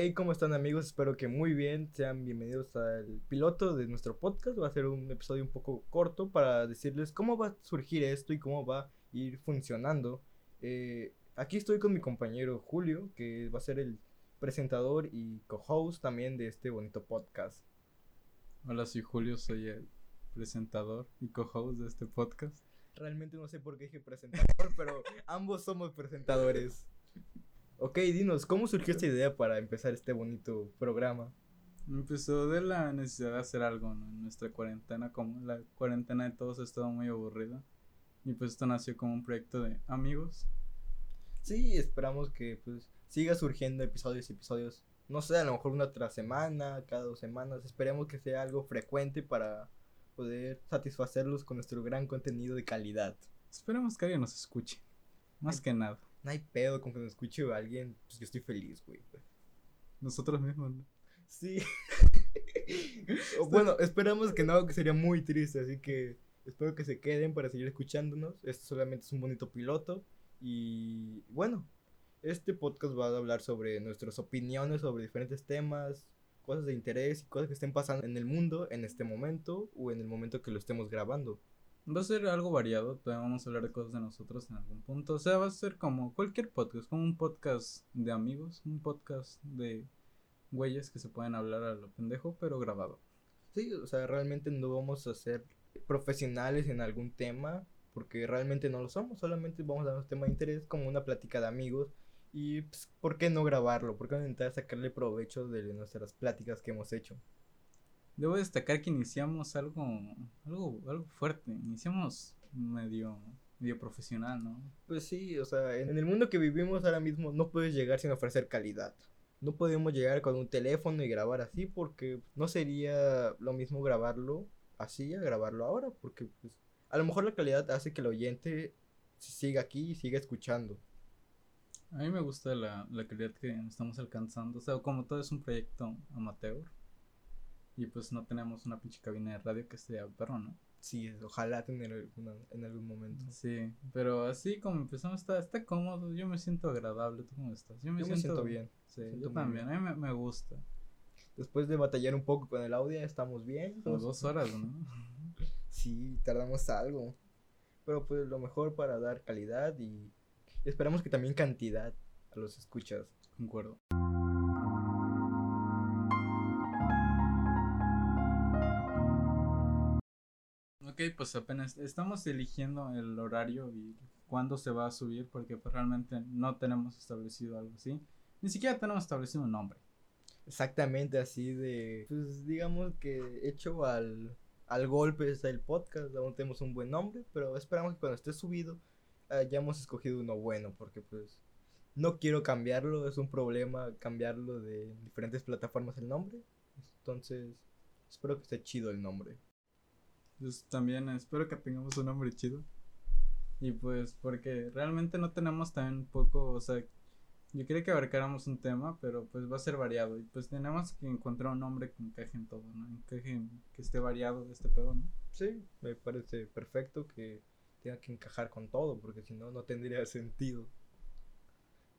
Hey, ¿cómo están amigos? Espero que muy bien. Sean bienvenidos al piloto de nuestro podcast. Va a ser un episodio un poco corto para decirles cómo va a surgir esto y cómo va a ir funcionando. Eh, aquí estoy con mi compañero Julio, que va a ser el presentador y co-host también de este bonito podcast. Hola, soy Julio, soy el presentador y co-host de este podcast. Realmente no sé por qué dije presentador, pero ambos somos presentadores. Ok, dinos, ¿cómo surgió esta idea para empezar este bonito programa? Empezó de la necesidad de hacer algo, ¿no? En nuestra cuarentena, como la cuarentena de todos ha estado muy aburrida. Y pues esto nació como un proyecto de amigos. Sí, esperamos que pues siga surgiendo episodios y episodios. No sé, a lo mejor una tras semana, cada dos semanas. Esperemos que sea algo frecuente para poder satisfacerlos con nuestro gran contenido de calidad. Esperemos que alguien nos escuche. Más que nada. No hay pedo con que nos escuche alguien, pues yo estoy feliz, güey. Nosotros mismos, ¿no? Sí. Bueno, esperamos que no, que sería muy triste, así que espero que se queden para seguir escuchándonos. Esto solamente es un bonito piloto. Y bueno, este podcast va a hablar sobre nuestras opiniones sobre diferentes temas, cosas de interés y cosas que estén pasando en el mundo en este momento o en el momento que lo estemos grabando. Va a ser algo variado, todavía vamos a hablar de cosas de nosotros en algún punto. O sea, va a ser como cualquier podcast, como un podcast de amigos, un podcast de güeyes que se pueden hablar a lo pendejo, pero grabado. Sí, o sea, realmente no vamos a ser profesionales en algún tema, porque realmente no lo somos, solamente vamos a dar un tema de interés como una plática de amigos. Y pues, ¿por qué no grabarlo? ¿Por qué no intentar sacarle provecho de nuestras pláticas que hemos hecho? Debo destacar que iniciamos algo, algo, algo fuerte, iniciamos medio, medio profesional, ¿no? Pues sí, o sea, en el mundo que vivimos ahora mismo no puedes llegar sin ofrecer calidad. No podemos llegar con un teléfono y grabar así porque no sería lo mismo grabarlo así a grabarlo ahora, porque pues a lo mejor la calidad hace que el oyente siga aquí y siga escuchando. A mí me gusta la, la calidad que estamos alcanzando, o sea, como todo es un proyecto amateur y pues no tenemos una pinche cabina de radio que esté perro, ¿no? Sí, ojalá tener una en algún momento. Sí, pero así como empezamos, está, está cómodo, yo me siento agradable, ¿tú cómo estás? Yo me, siento, bien. Sí, siento yo también, a mí me, me gusta. Después de batallar un poco con el audio, estamos bien. Como dos horas, ¿no? Sí, tardamos algo. Pero pues lo mejor para dar calidad y esperamos que también cantidad a los escuchas. Concuerdo. Ok, pues apenas estamos eligiendo el horario y cuándo se va a subir porque pues realmente no tenemos establecido algo así. Ni siquiera tenemos establecido un nombre. Exactamente así de, pues digamos que hecho al, al golpe está el podcast, aún tenemos un buen nombre, pero esperamos que cuando esté subido hayamos escogido uno bueno porque pues no quiero cambiarlo, es un problema cambiarlo de diferentes plataformas el nombre. Entonces, espero que esté chido el nombre. Pues también espero que tengamos un nombre chido. Y pues porque realmente no tenemos tan poco, o sea, yo quería que abarcáramos un tema, pero pues va a ser variado. Y pues tenemos que encontrar un nombre que encaje en todo, ¿no? Encaje en, que esté variado de este pedo, ¿no? Sí, me parece perfecto que tenga que encajar con todo, porque si no, no tendría sentido.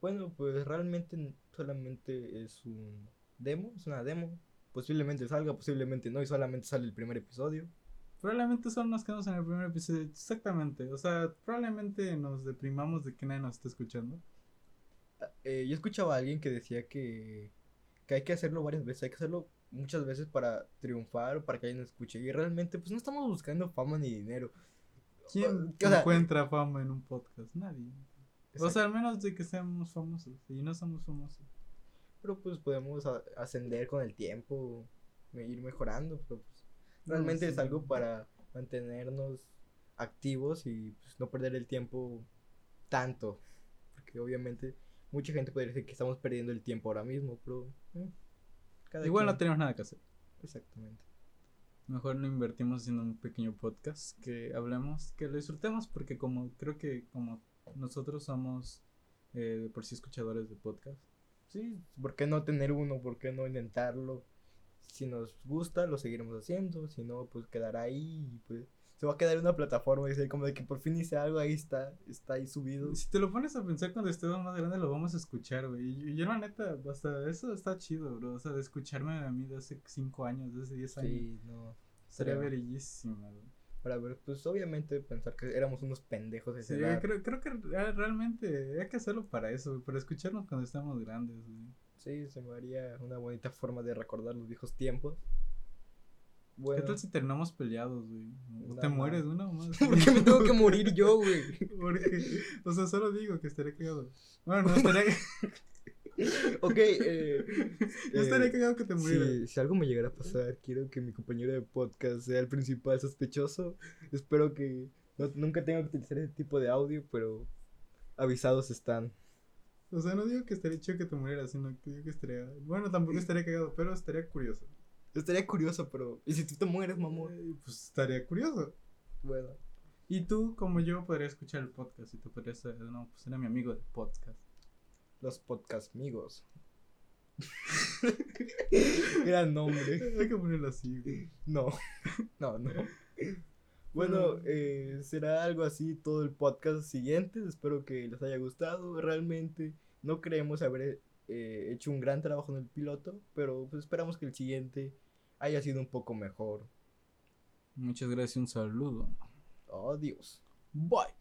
Bueno, pues realmente solamente es un demo, es una demo. Posiblemente salga, posiblemente no, y solamente sale el primer episodio. Probablemente solo nos quedamos en el primer episodio. Exactamente. O sea, probablemente nos deprimamos de que nadie nos esté escuchando. Eh, yo escuchaba a alguien que decía que, que hay que hacerlo varias veces, hay que hacerlo muchas veces para triunfar o para que alguien nos escuche. Y realmente, pues no estamos buscando fama ni dinero. ¿Quién O sea, encuentra fama en un podcast? Nadie. O Exacto. sea, al menos de que seamos famosos. Y no somos famosos. Pero pues podemos ascender con el tiempo, ir mejorando, pero pues realmente sí. es algo para mantenernos activos y pues, no perder el tiempo tanto, porque obviamente mucha gente podría decir que estamos perdiendo el tiempo ahora mismo, pero eh, Igual no tenemos nada que hacer. exactamente. Mejor lo invertimos haciendo un pequeño podcast que hablemos, que lo disfrutemos, porque como creo que como nosotros somos eh, de por sí escuchadores de podcast, Sí, ¿por qué no tener uno? ¿Por qué no intentarlo? Si nos gusta, lo seguiremos haciendo, si no, pues quedará ahí y pues se va a quedar en una plataforma y decir como de que por fin hice algo, ahí está, está ahí subido. Si te lo pones a pensar cuando estemos más grande lo vamos a escuchar, güey. Y yo la neta, hasta eso está chido, bro. O sea, de escucharme a mí de hace 5 años, de hace 10 años. Sí, no. Sería güey. Para ver, pues obviamente pensar que éramos unos pendejos de esa Sí, edad. creo, creo que re- realmente hay que hacerlo para eso, para escucharnos cuando estamos grandes, güey. Sí, se me haría una bonita forma de recordar los viejos tiempos. Bueno, ¿Qué tal si terminamos peleados, güey? Te mueres una o más. ¿por qué me tengo que morir yo, güey? Porque, o sea, solo digo que estaría cagado. Bueno, no estaría, Ok, eh, no estaría eh, cagado que te murieras. Si, si algo me llegara a pasar, quiero que mi compañero de podcast sea el principal sospechoso. Espero que no- nunca tenga que utilizar ese tipo de audio, pero avisados están. O sea, no digo que estaría chido que te murieras, sino que digo que estaría. Bueno, tampoco estaría cagado, pero estaría curioso. Estaría curioso, pero. ¿Y si tú te mueres, mamón? Eh, Pues estaría curioso. Bueno. Y tú, como yo, podría escuchar el podcast y tú podrías no, pues era mi amigo del podcast. Los podcast amigos. Gran nombre. Hay que ponerlo así, güey. No, no, no. Bueno, eh, será algo así todo el podcast siguiente. Espero que les haya gustado. Realmente no creemos haber eh, hecho un gran trabajo en el piloto, pero pues esperamos que el siguiente haya sido un poco mejor. Muchas gracias y un saludo. Adiós. Bye.